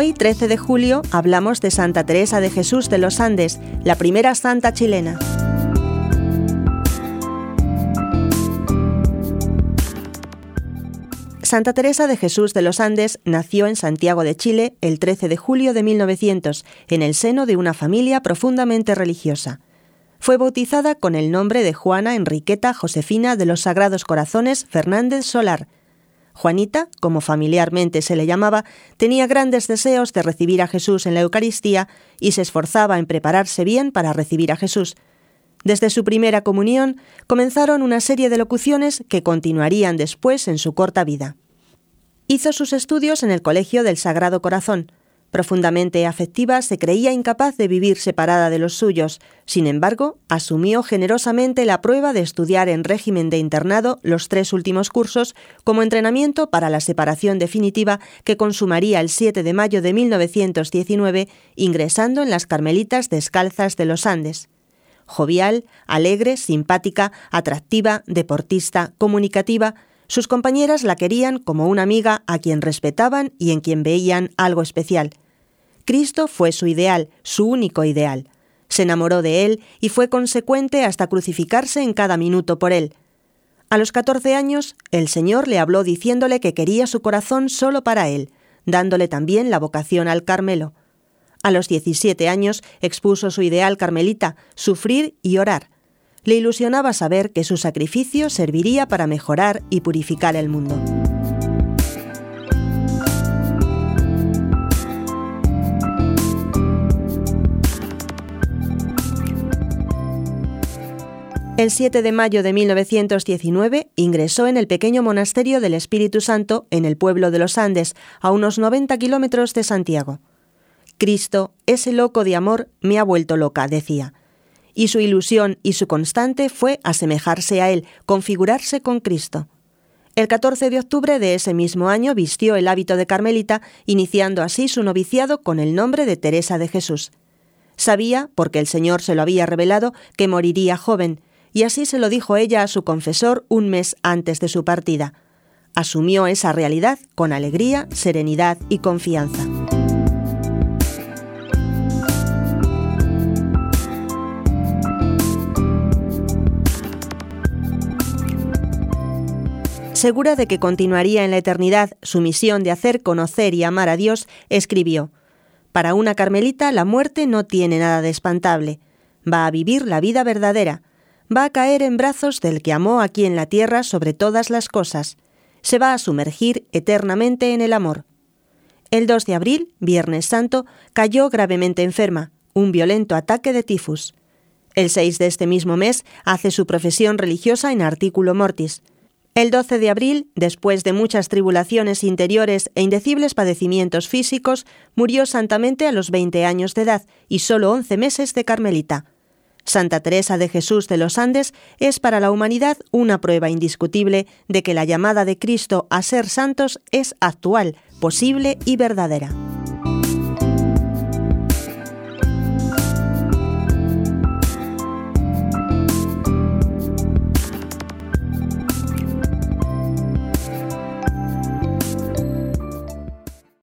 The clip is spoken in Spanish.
13 de julio hablamos de Santa Teresa de Jesús de los Andes, la primera santa chilena. Santa Teresa de Jesús de los Andes nació en Santiago de Chile el 13 de julio de 1900, en el seno de una familia profundamente religiosa. Fue bautizada con el nombre de Juana Enriqueta Josefina de los Sagrados Corazones Fernández Solar. Juanita, como familiarmente se le llamaba, tenía grandes deseos de recibir a Jesús en la Eucaristía y se esforzaba en prepararse bien para recibir a Jesús. Desde su primera comunión comenzaron una serie de locuciones que continuarían después en su corta vida. Hizo sus estudios en el Colegio del Sagrado Corazón. Profundamente afectiva, se creía incapaz de vivir separada de los suyos. Sin embargo, asumió generosamente la prueba de estudiar en régimen de internado los tres últimos cursos como entrenamiento para la separación definitiva que consumaría el 7 de mayo de 1919, ingresando en las Carmelitas Descalzas de los Andes jovial, alegre, simpática, atractiva, deportista, comunicativa, sus compañeras la querían como una amiga a quien respetaban y en quien veían algo especial. Cristo fue su ideal, su único ideal. Se enamoró de él y fue consecuente hasta crucificarse en cada minuto por él. A los 14 años, el Señor le habló diciéndole que quería su corazón solo para él, dándole también la vocación al Carmelo. A los 17 años expuso su ideal carmelita, sufrir y orar. Le ilusionaba saber que su sacrificio serviría para mejorar y purificar el mundo. El 7 de mayo de 1919 ingresó en el pequeño monasterio del Espíritu Santo en el pueblo de los Andes, a unos 90 kilómetros de Santiago. Cristo, ese loco de amor, me ha vuelto loca, decía. Y su ilusión y su constante fue asemejarse a Él, configurarse con Cristo. El 14 de octubre de ese mismo año vistió el hábito de Carmelita, iniciando así su noviciado con el nombre de Teresa de Jesús. Sabía, porque el Señor se lo había revelado, que moriría joven, y así se lo dijo ella a su confesor un mes antes de su partida. Asumió esa realidad con alegría, serenidad y confianza. Segura de que continuaría en la eternidad su misión de hacer conocer y amar a Dios, escribió Para una carmelita la muerte no tiene nada de espantable. Va a vivir la vida verdadera. Va a caer en brazos del que amó aquí en la tierra sobre todas las cosas. Se va a sumergir eternamente en el amor. El 2 de abril, Viernes Santo, cayó gravemente enferma, un violento ataque de tifus. El 6 de este mismo mes hace su profesión religiosa en artículo mortis. El 12 de abril, después de muchas tribulaciones interiores e indecibles padecimientos físicos, murió santamente a los 20 años de edad y solo 11 meses de Carmelita. Santa Teresa de Jesús de los Andes es para la humanidad una prueba indiscutible de que la llamada de Cristo a ser santos es actual, posible y verdadera.